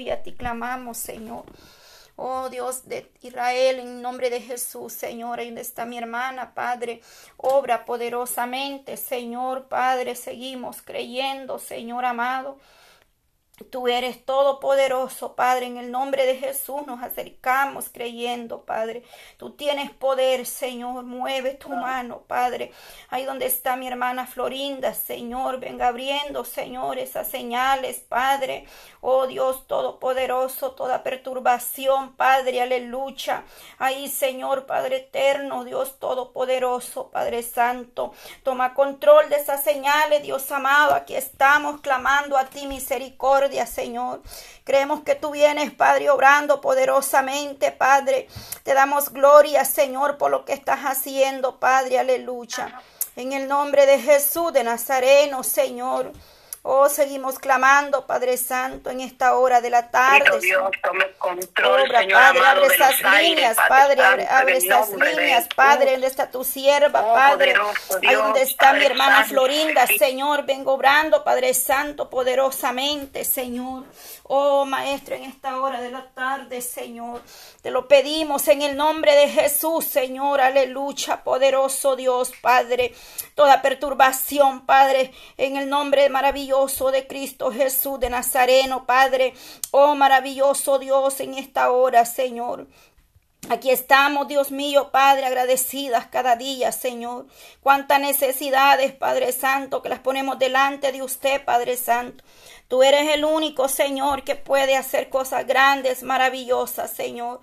aleluya, a ti clamamos, Señor. Oh Dios de Israel, en nombre de Jesús, Señor, ahí está mi hermana, Padre, obra poderosamente, Señor, Padre, seguimos creyendo, Señor amado. Tú eres todopoderoso, Padre. En el nombre de Jesús nos acercamos creyendo, Padre. Tú tienes poder, Señor. Mueve tu mano, Padre. Ahí donde está mi hermana Florinda, Señor. Venga abriendo, Señor, esas señales, Padre. Oh Dios todopoderoso, toda perturbación, Padre. Aleluya. Ahí, Señor, Padre eterno, Dios todopoderoso, Padre Santo. Toma control de esas señales, Dios amado. Aquí estamos clamando a ti misericordia Señor. Creemos que tú vienes, Padre, obrando poderosamente, Padre. Te damos gloria, Señor, por lo que estás haciendo, Padre. Aleluya. En el nombre de Jesús de Nazareno, Señor. Oh, seguimos clamando, Padre Santo, en esta hora de la tarde. Dios, tome control, Obra, Señor Padre, amado, abre esas líneas, Padre Padre, abre, Santo, abre esas líneas. Padre, donde está tu sierva, Oh, Padre. Ahí donde está mi Padre hermana Santo. Florinda, Señor, vengo obrando, Padre Santo, poderosamente, Señor. Oh, Maestro, en esta hora de la tarde, Señor, te lo pedimos en el nombre de Jesús, Señor, aleluya, poderoso Dios, Padre. Toda perturbación, Padre, en el nombre maravilloso de Cristo Jesús de Nazareno, Padre. Oh, maravilloso Dios, en esta hora, Señor. Aquí estamos, Dios mío, Padre, agradecidas cada día, Señor. Cuántas necesidades, Padre Santo, que las ponemos delante de usted, Padre Santo. Tú eres el único, Señor, que puede hacer cosas grandes, maravillosas, Señor.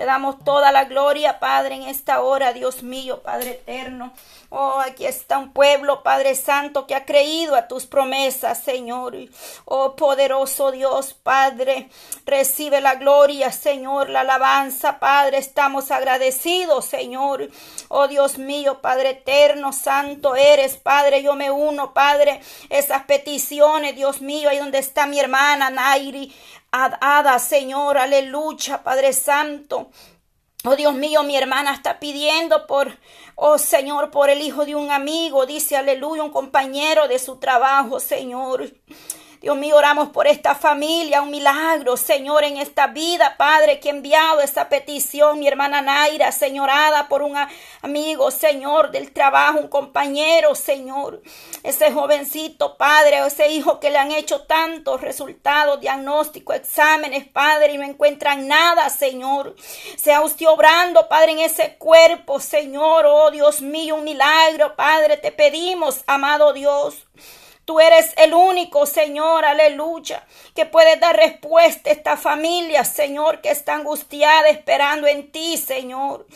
Te damos toda la gloria, Padre, en esta hora, Dios mío, Padre eterno. Oh, aquí está un pueblo, Padre Santo, que ha creído a tus promesas, Señor. Oh, poderoso Dios, Padre, recibe la gloria, Señor, la alabanza, Padre. Estamos agradecidos, Señor. Oh, Dios mío, Padre eterno, santo eres, Padre. Yo me uno, Padre, esas peticiones, Dios mío, ahí donde está mi hermana Nairi. Ada, Señor, aleluya, Padre Santo. Oh Dios mío, mi hermana está pidiendo por, oh Señor, por el hijo de un amigo, dice aleluya, un compañero de su trabajo, Señor. Dios mío, oramos por esta familia, un milagro, Señor, en esta vida, Padre, que ha enviado esa petición, mi hermana Naira, señorada por un amigo, Señor, del trabajo, un compañero, Señor. Ese jovencito, Padre, o ese hijo que le han hecho tantos resultados, diagnósticos, exámenes, Padre, y no encuentran nada, Señor. Sea usted obrando, Padre, en ese cuerpo, Señor, oh Dios mío, un milagro, Padre, te pedimos, amado Dios. Tú eres el único, Señor, aleluya, que puede dar respuesta a esta familia, Señor, que está angustiada esperando en ti, Señor.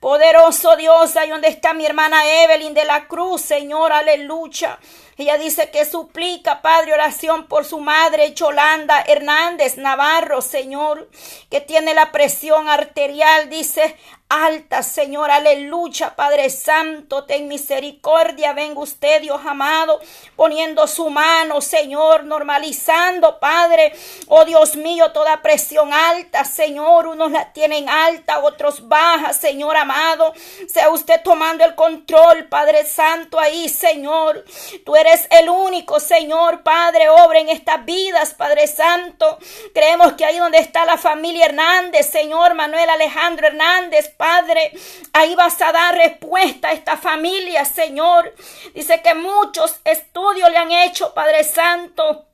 Poderoso Dios, ahí donde está mi hermana Evelyn de la Cruz, Señor, aleluya. Ella dice que suplica, Padre, oración por su madre, Yolanda Hernández Navarro, Señor, que tiene la presión arterial, dice, alta, Señor, aleluya, Padre Santo, ten misericordia, venga usted, Dios amado, poniendo su mano, Señor, normalizando, Padre, oh Dios mío, toda presión alta, Señor, unos la tienen alta, otros baja, Señor amado, sea usted tomando el control, Padre Santo, ahí, Señor, tú eres el único, Señor, Padre, obra en estas vidas, Padre Santo, creemos que ahí donde está la familia Hernández, Señor, Manuel Alejandro Hernández, Padre, ahí vas a dar respuesta a esta familia, Señor. Dice que muchos estudios le han hecho, Padre Santo.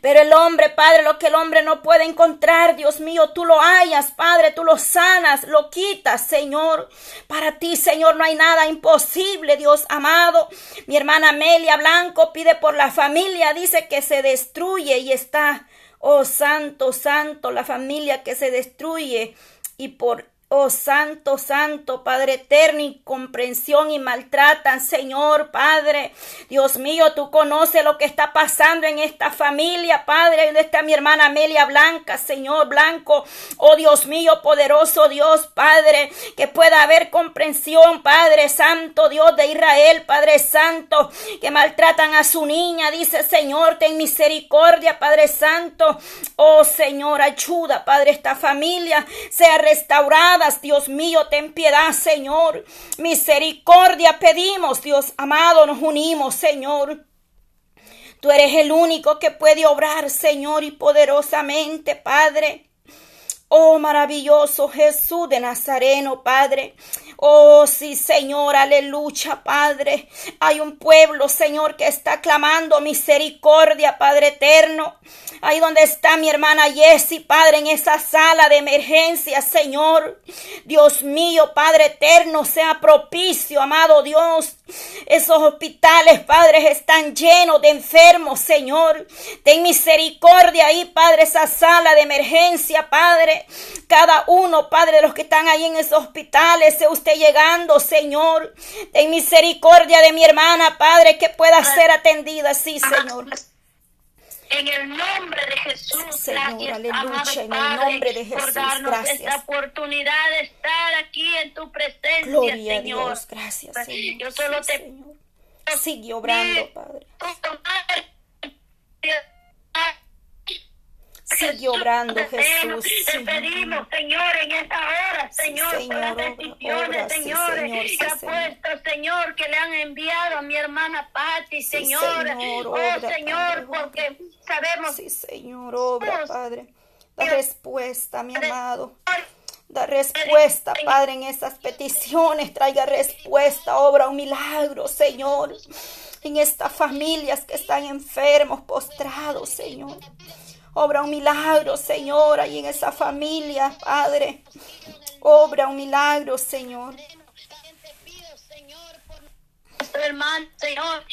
Pero el hombre, Padre, lo que el hombre no puede encontrar, Dios mío, tú lo hallas, Padre, tú lo sanas, lo quitas, Señor. Para ti, Señor, no hay nada imposible, Dios amado. Mi hermana Amelia Blanco pide por la familia, dice que se destruye y está, oh santo, santo, la familia que se destruye y por Oh Santo, Santo, Padre eterno, incomprensión y maltratan, Señor, Padre. Dios mío, tú conoces lo que está pasando en esta familia, Padre. Donde está mi hermana Amelia Blanca, Señor Blanco. Oh Dios mío, poderoso Dios, Padre, que pueda haber comprensión, Padre Santo, Dios de Israel, Padre Santo, que maltratan a su niña. Dice, Señor, ten misericordia, Padre Santo. Oh Señor, ayuda, Padre, esta familia sea restaurada Dios mío, ten piedad, Señor. Misericordia pedimos, Dios amado, nos unimos, Señor. Tú eres el único que puede obrar, Señor, y poderosamente, Padre. Oh maravilloso Jesús de Nazareno, Padre. Oh sí, Señor, aleluya, Padre. Hay un pueblo, Señor, que está clamando misericordia, Padre eterno. Ahí donde está mi hermana Jessie, Padre, en esa sala de emergencia, Señor. Dios mío, Padre eterno, sea propicio, amado Dios. Esos hospitales, Padre, están llenos de enfermos, Señor. Ten misericordia ahí, Padre, esa sala de emergencia, Padre. Cada uno, Padre, de los que están ahí en esos hospitales, sea usted llegando, Señor. Ten misericordia de mi hermana, Padre, que pueda ser atendida, sí, Señor. En el nombre de Jesús, Señor, gracias, aleluya, en el nombre de por Jesús, darnos gracias. esta oportunidad de estar aquí en tu presencia, Gloria a Señor. Dios, gracias, Señor. Yo solo Sí, te Señor. Sigue obrando, Padre. Sigue obrando, Jesús. Te pedimos, Señor, en esta hora, Señor, por Señor, las decisiones, Señor, que ha Señor. puesto, Señor, que le han enviado a mi hermana Patti, Señor. Señor, oh, Señor, porque sabemos Sí, Señor, obra, Padre. Da respuesta, mi amado. Da respuesta, Padre, en esas peticiones. Traiga respuesta, obra un milagro, Señor. En estas familias que están enfermos, postrados, Señor. Obra un milagro, Señor, ahí en esa familia, Padre. Obra un milagro, Señor. hermano, Señor,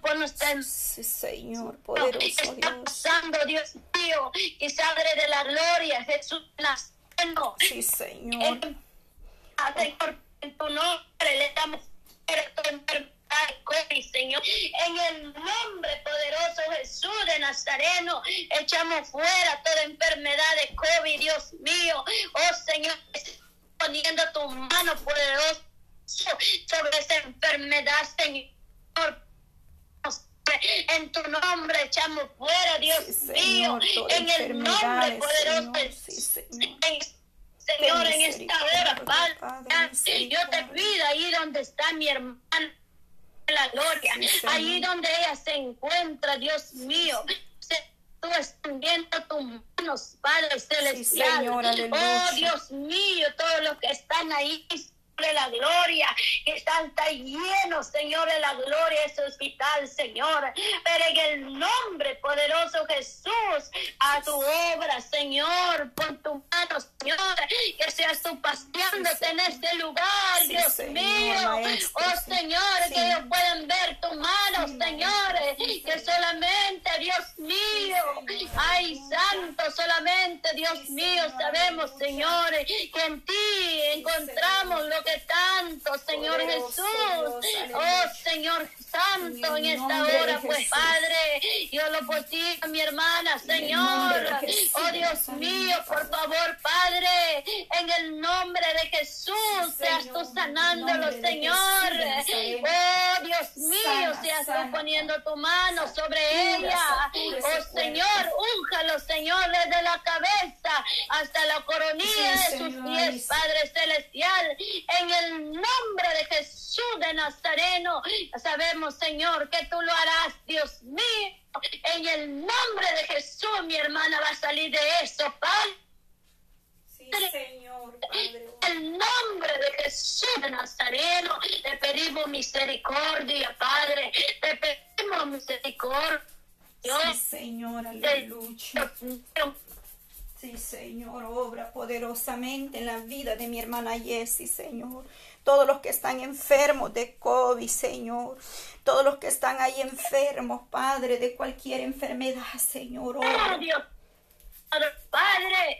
por nuestra Sí, Señor, poderoso está Dios. pasando, Dios mío, que Padre de la gloria, Jesús Nazareno. Sí, Señor. Ah, Señor, en tu nombre le damos enfermedad, Señor. En el nombre poderoso Jesús de Nazareno, echamos fuera toda enfermedad de COVID, Dios mío. Oh Señor, poniendo tu mano poderosa sobre esa enfermedad, Señor. En tu nombre echamos fuera, Dios Sí, mío. Señor, En el nombre poderoso Señor. Sí, Señor. En esta hora, Padre, Padre, yo te pido ahí donde está mi hermana, la gloria, Sí, ahí donde ella se encuentra, Dios mío. Tú extendiendo tus manos, Padre celestial. Aleluya. oh, Dios mío, todos los que están ahí de la gloria, que están tan llenos, Señor, de la gloria, ese hospital, Señor. Pero en el nombre poderoso Jesús, a tu obra, Señor, pon tu mano, Señor, que seas tú paseándote en este lugar, Sí, Dios Señor, mío. Maestro, oh. Señor, Sí. que ellos puedan ver tu mano, Señor, que solamente, Dios mío, ay, santo, solamente, Dios mío, sabemos, Señor, que en ti encontramos lo que tanto, Señor Jesús. Oh. Señor Santo, en esta hora, pues. Padre, yo lo por ti, mi hermana, Señor. Oh, Dios mío, por favor, Padre, en el nombre de Jesús, Sí, seas tú sanándolo, Señor. Jesús. Oh, Dios mío, Sana, seas tú sana, poniendo tu mano sobre ella. Oh, Señor, únjalo, Señor, desde la cabeza hasta la coronilla Sí, de sus Señor, pies. Padre Celestial. En el nombre de Jesús de Nazareno, sabemos, Señor, que tú lo harás, Dios mío. En el nombre de Jesús, mi hermana va a salir de eso, Padre. Señor, Padre. En el nombre de Jesús de Nazareno, te pedimos misericordia, Padre. Te pedimos misericordia. Sí, Señor, aleluya. Sí, Señor, obra poderosamente en la vida de mi hermana Jessie, Señor. Todos los que están enfermos de COVID, Señor. Todos los que están ahí enfermos, Padre, de cualquier enfermedad, Señor. Obra Padre,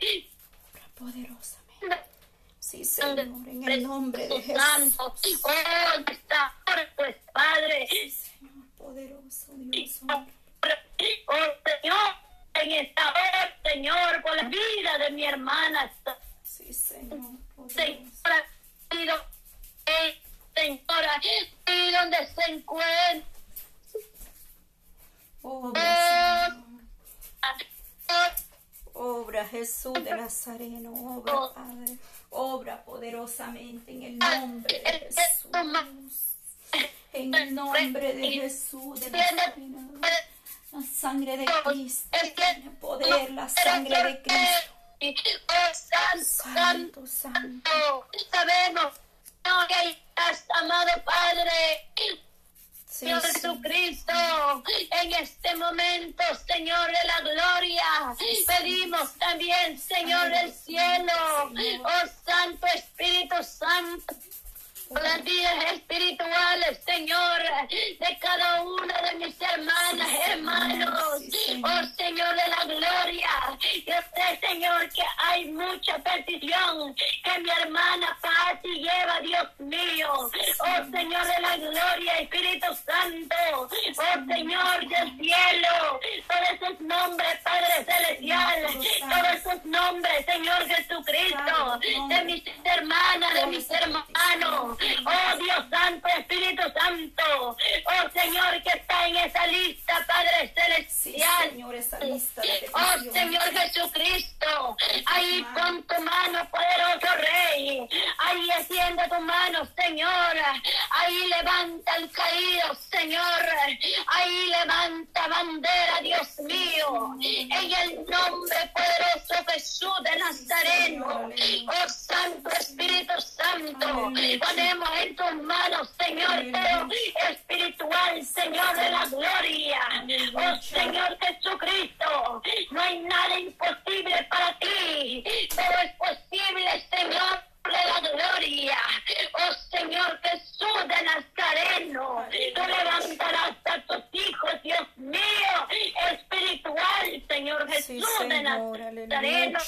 poderosamente. Sí, Señor, en el nombre de. Jesús. Oh, Padre. Señor, poderoso Dios. Oh, Señor, en esta hora, Señor, por la vida de mi hermana, Sí, Señor, pido, eh, Señora, y donde se encuentra, Jesús de Nazareno, obra Padre, obra poderosamente en el nombre de Jesús. En el nombre de Jesús de Nazareno. La sangre de Cristo tiene poder, la sangre de Cristo. Oh, santo, santo, santo. Sabemos que estás, amado Padre. Señor Jesucristo, en este momento, Señor de la gloria, pedimos también, Señor del cielo, oh Santo Espíritu Santo las Señor, de cada una de mis hermanas, hermanos. Oh Señor de la gloria, yo sé, Señor, que hay mucha petición que mi hermana paz y lleva, Dios mío. Oh Señor de la gloria, Espíritu Santo. Oh Señor del cielo, todos esos nombres, Padre Celestial, todos esos nombres, Señor Jesucristo, de mis hermanas, de mis hermanos. Oh Dios Santo, Espíritu Santo. Oh Señor que está en esa lista, Padre Celestial. Señor, esa lista oh Señor Jesucristo. Ahí con tu mano, poderoso Ahí extiende tu mano, Señor. Ahí levanta el caído, Señor. Ahí levanta bandera, Dios mío. En el nombre poderoso Jesús de Nazareno. Oh Santo Espíritu Santo. Ponemos en tus manos, Señor, espiritual, Señor de la gloria. Oh Señor Jesucristo, no hay nada imposible para ti. Todo es posible, Señor la gloria. Oh Señor Jesús de Nazareno, tú levantarás a tus hijos, Dios mío, espiritual, Señor Jesús de Nazareno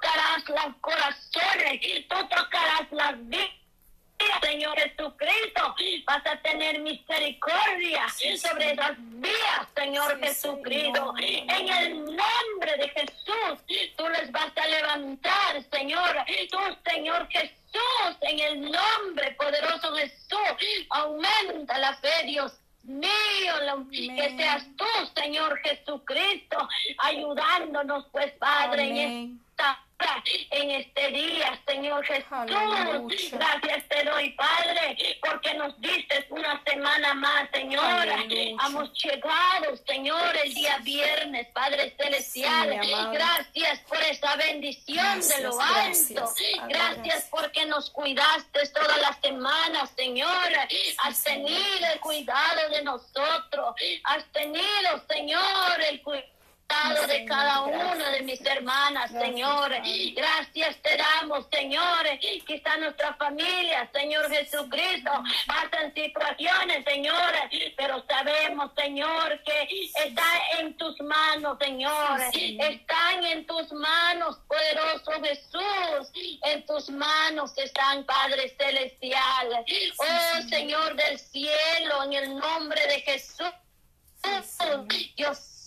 tocarás los corazones, tú tocarás las vidas. Señor Jesucristo, vas a tener misericordia sobre esas vías, Señor Jesucristo. En el nombre de Jesús, tú les vas a levantar, Señor. Tú, Señor Jesús, en el nombre poderoso de Jesús, aumenta la fe, Dios mío, que seas tú, Señor Jesucristo, ayudándonos, pues, Padre, en en este día, Señor Jesús. Gracias te doy, Padre, porque nos diste una semana más, Señor. Hemos llegado, Señor, el día viernes, Padre Celestial. gracias por esa bendición de lo alto. Gracias, porque nos cuidaste toda la semana, Señor. Has tenido el cuidado de nosotros. Has tenido, Señor, el cuidado de cada una de mis hermanas, Señor. Gracias te damos, Señor. Está nuestra familia, Señor Jesucristo. Pasan situaciones, Señor, pero sabemos, Señor, que está en tus manos, Señor. Están en tus manos, poderoso Jesús. En tus manos están, Padre Celestial. Oh, Señor del cielo, en el nombre de Jesús.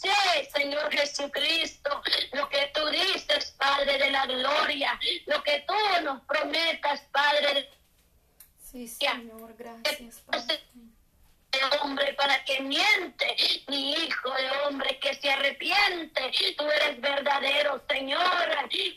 Dios Señor Jesucristo, lo que tú dices, Padre de la gloria, lo que tú nos prometas, Padre. Sí, Señor, gracias. Padre hombre para que miente, ni hijo de hombre que se arrepiente. Tú eres verdadero, Señor.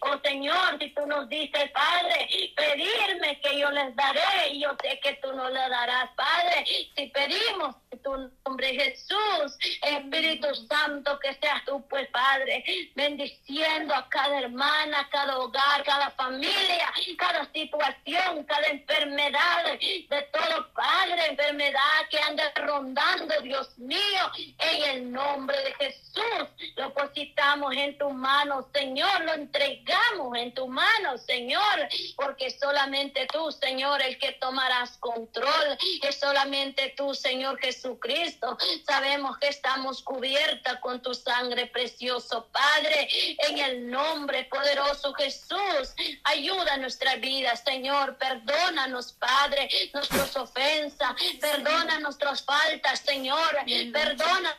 Oh Señor, si tú nos dices, Padre, pedirme que yo les daré, y yo sé que tú nos la darás, Padre. Si pedimos en tu nombre, Jesús, Espíritu Santo, que seas tú, pues, Padre, bendiciendo a cada hermana, cada hogar, cada familia, cada situación, cada enfermedad, de todo, Padre, enfermedad que anda rondando, Dios mío, en el nombre de Jesús. Lo positamos en tu mano, Señor, lo entregamos en tu mano, Señor, porque solamente tú, Señor, el que tomarás control, es solamente tú, Señor Jesucristo. Sabemos que estamos cubiertas con tu sangre precioso, Padre, en el nombre poderoso Jesús. Ayuda nuestra vida, Señor, perdónanos, Padre, nuestras ofensas, perdona nuestros faltas, Señor. Perdona.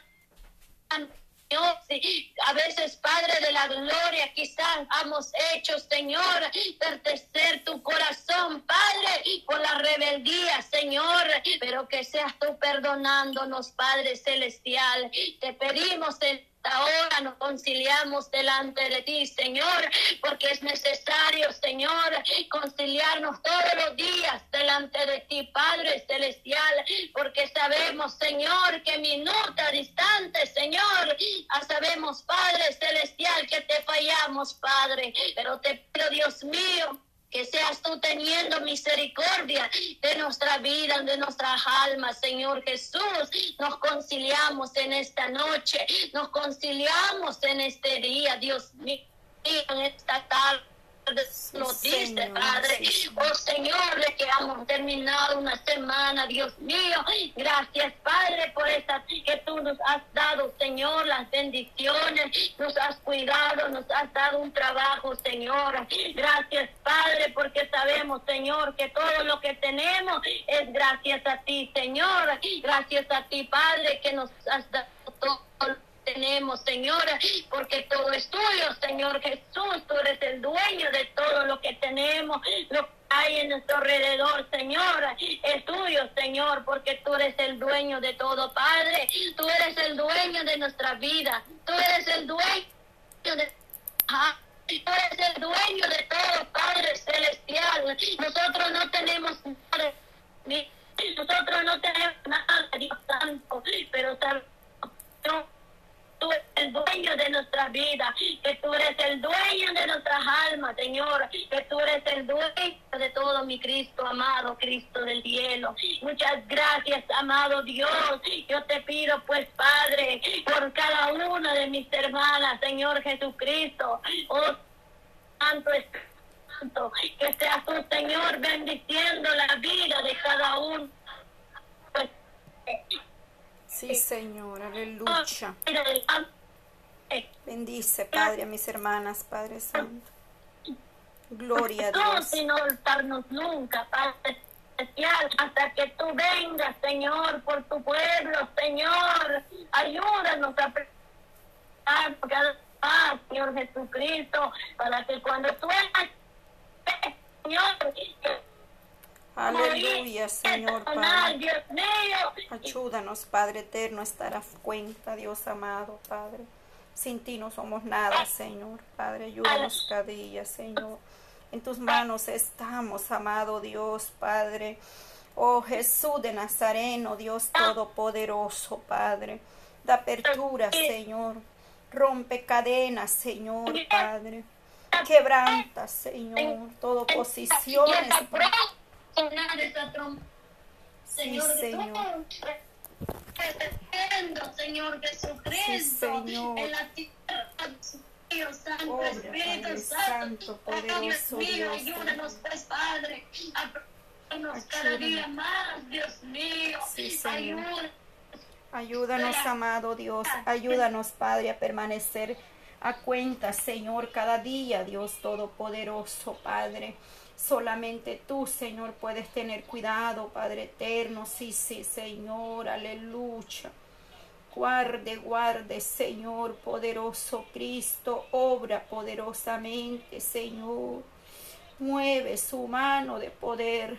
A veces, Padre de la Gloria, quizás hemos hecho, Señor, pertenecer tu corazón, Padre, por la rebeldía, Señor, pero que seas tú perdonándonos, Padre Celestial. Te pedimos en esta hora nos conciliamos delante de ti, Señor, porque es necesario, Señor, conciliarnos todos los días delante de ti, Padre Celestial, porque sabemos, Señor, que minuta distante, Señor, ah, sabemos, Padre Celestial, que te fallamos, Padre, pero te pido, Dios mío, que seas tú teniendo misericordia de nuestra vida, de nuestras almas, Señor Jesús. Nos conciliamos en esta noche, nos conciliamos en este día, Dios mío, en esta tarde nos dice, Padre. Oh Señor, le que hemos terminado una semana, Dios mío. Gracias, Padre, por esta que tú nos has dado, Señor, las bendiciones. Nos has cuidado, nos has dado un trabajo, Señor. Gracias, Padre, porque sabemos, Señor, que todo lo que tenemos es gracias a ti, Señor. Gracias a ti, Padre, que nos has dado todo tenemos, Señor, porque todo es tuyo, Señor Jesús. Tú eres el dueño de todo lo que tenemos, lo que hay en nuestro alrededor, Señor. Es tuyo, Señor, porque tú eres el dueño de todo, Padre. Tú eres el dueño de nuestra vida. Tú eres el dueño de... Tú eres el dueño de todo, Padre Celestial. Nosotros no tenemos nada. Nosotros no tenemos nada, Dios Santo, pero sabemos tú eres el dueño de nuestra vida, que tú eres el dueño de nuestras almas, Señor, que tú eres el dueño de todo mi Cristo, amado Cristo del cielo. Muchas gracias, amado Dios. Yo te pido, pues, Padre, por cada una de mis hermanas, Señor Jesucristo. Oh, Santo Santo, que sea tu Señor, bendiciendo la vida de cada uno. Sí, Señor, aleluya. Bendice, Padre, a mis hermanas, Padre Santo. Gloria a Dios. No sin olvidarnos nunca, Padre especial, hasta que tú vengas, Señor, por tu pueblo, Señor. Ayúdanos a cada paz, Señor Jesucristo, para que cuando tú Señor, Aleluya, Señor Padre. Ayúdanos, Padre eterno, a estar a cuenta, Dios amado, Padre. Sin ti no somos nada, Señor. Padre, ayúdanos cada día, Señor. En tus manos estamos, amado Dios, Padre. Oh Jesús de Nazareno, Dios Todopoderoso, Padre. Da apertura, Señor. Rompe cadenas, Señor, Padre. Quebranta, Señor, todo posiciones. Señor, sí, Señor. Señor Jesucristo, sí, Señor. en la tierra, Dios Santo, Obra, Espíritu Padre Santo, Dios mío, ayúdanos pues, Padre, a cada día más, Dios mío, sí, Señor. Ayúdanos. Ayúdanos, amado Dios, ayúdanos, Padre, a permanecer a cuenta, Señor, cada día, Dios Todopoderoso, Padre. Solamente tú, Señor, puedes tener cuidado, Padre eterno. Sí, sí, Señor, aleluya. Guarde, guarde, Señor, poderoso Cristo, obra poderosamente, Señor. Mueve su mano de poder.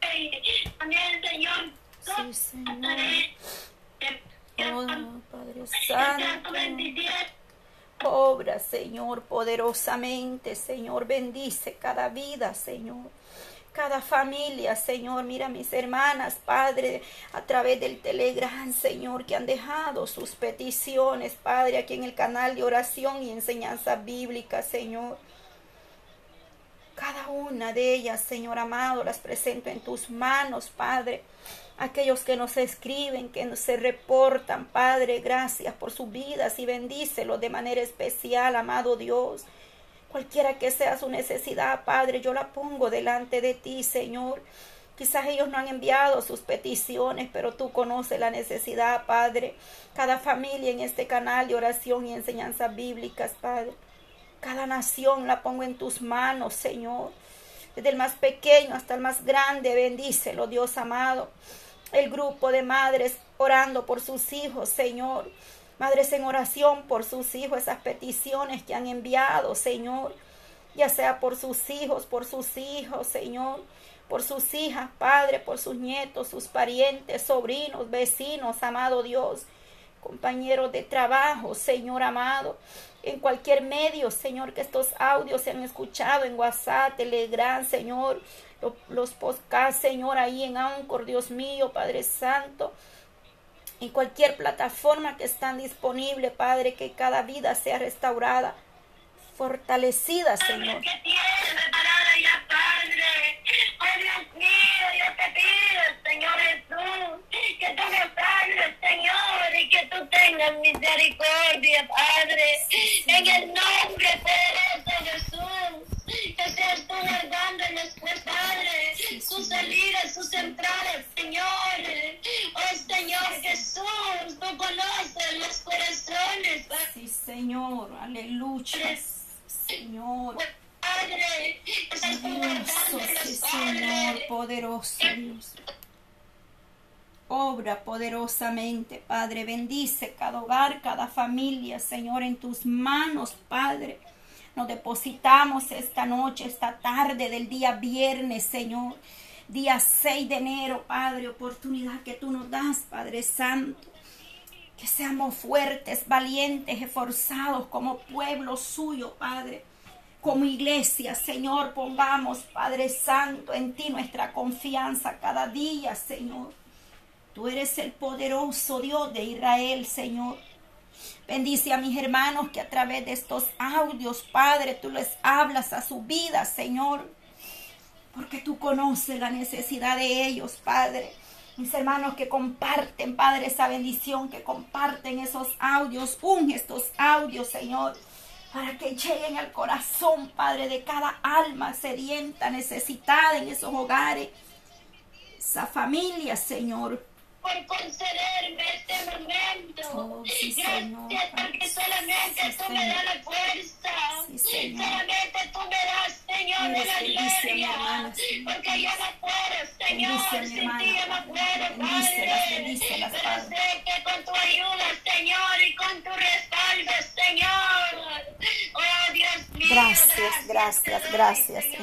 Señor. Sí, Señor. Oh, Padre Santo. Obra, Señor, poderosamente, Señor. Bendice cada vida, Señor. Cada familia, Señor. Mira mis hermanas, Padre, a través del Telegram, Señor, que han dejado sus peticiones, Padre, aquí en el canal de oración y enseñanza bíblica, Señor. Cada una de ellas, Señor amado, las presento en tus manos, Padre aquellos que nos escriben, que se reportan, Padre, gracias por sus vidas y bendícelos de manera especial, amado Dios. Cualquiera que sea su necesidad, Padre, yo la pongo delante de ti, Señor. Quizás ellos no han enviado sus peticiones, pero tú conoces la necesidad, Padre. Cada familia en este canal de oración y enseñanzas bíblicas, Padre. Cada nación la pongo en tus manos, Señor. Desde el más pequeño hasta el más grande, bendícelo, Dios amado el grupo de madres orando por sus hijos, Señor. Madres en oración por sus hijos, esas peticiones que han enviado, Señor. Ya sea por sus hijos, por sus hijos, Señor. Por sus hijas, Padre, por sus nietos, sus parientes, sobrinos, vecinos, amado Dios. compañeros de trabajo, Señor amado, en cualquier medio, Señor, que estos audios se han escuchado en WhatsApp, Telegram, Señor, los podcasts, Señor, ahí en Anchor, Dios mío, Padre Santo, en cualquier plataforma que están disponible, Padre, que cada vida sea restaurada, fortalecida, Señor. Que tienes preparada ya, Padre. Oh, Dios mío, yo te pido, Señor Jesús, que tú me salves, Señor, y que tú tengas misericordia, Padre. En el nombre poderoso de Jesús, que seas tú guardando en nuestros sus salidas, sus entradas, Señor. Oh, Señor Jesús, tú conoces los corazones, Padre. Sí, Señor, aleluya. Señor. Padre, tú guardando Poderoso, sí, los Señor, poderoso Dios. Obra poderosamente, Padre. Bendice cada hogar, cada familia, Señor, en tus manos, Padre. Nos depositamos esta noche, esta tarde del día viernes, Señor. Día 6 de enero, Padre, oportunidad que tú nos das, Padre Santo. Que seamos fuertes, valientes, esforzados como pueblo suyo, Padre. Como iglesia, Señor, pongamos, Padre Santo, en ti nuestra confianza cada día, Señor. Tú eres el poderoso Dios de Israel, Señor. Bendice a mis hermanos que a través de estos audios, Padre, tú les hablas a su vida, Señor. Porque tú conoces la necesidad de ellos, Padre. Mis hermanos que comparten, Padre, esa bendición, que comparten esos audios, unge estos audios, Señor, para que lleguen al corazón, Padre, de cada alma sedienta, necesitada en esos hogares. Esa familia, Señor, por concederme este momento. Oh, sí, Gracias porque solamente Sí, tú me das la fuerza. Sí. Solamente tú me das, Señor, de la gloria. Porque yo no puedo, Señor, Bendice a mi sin ti yo no puedo, Padre. Pero sé que con tu ayuda, Señor, y con tu respaldo, Señor. Oh, Dios mío. Gracias, gracias, gracias, Señor.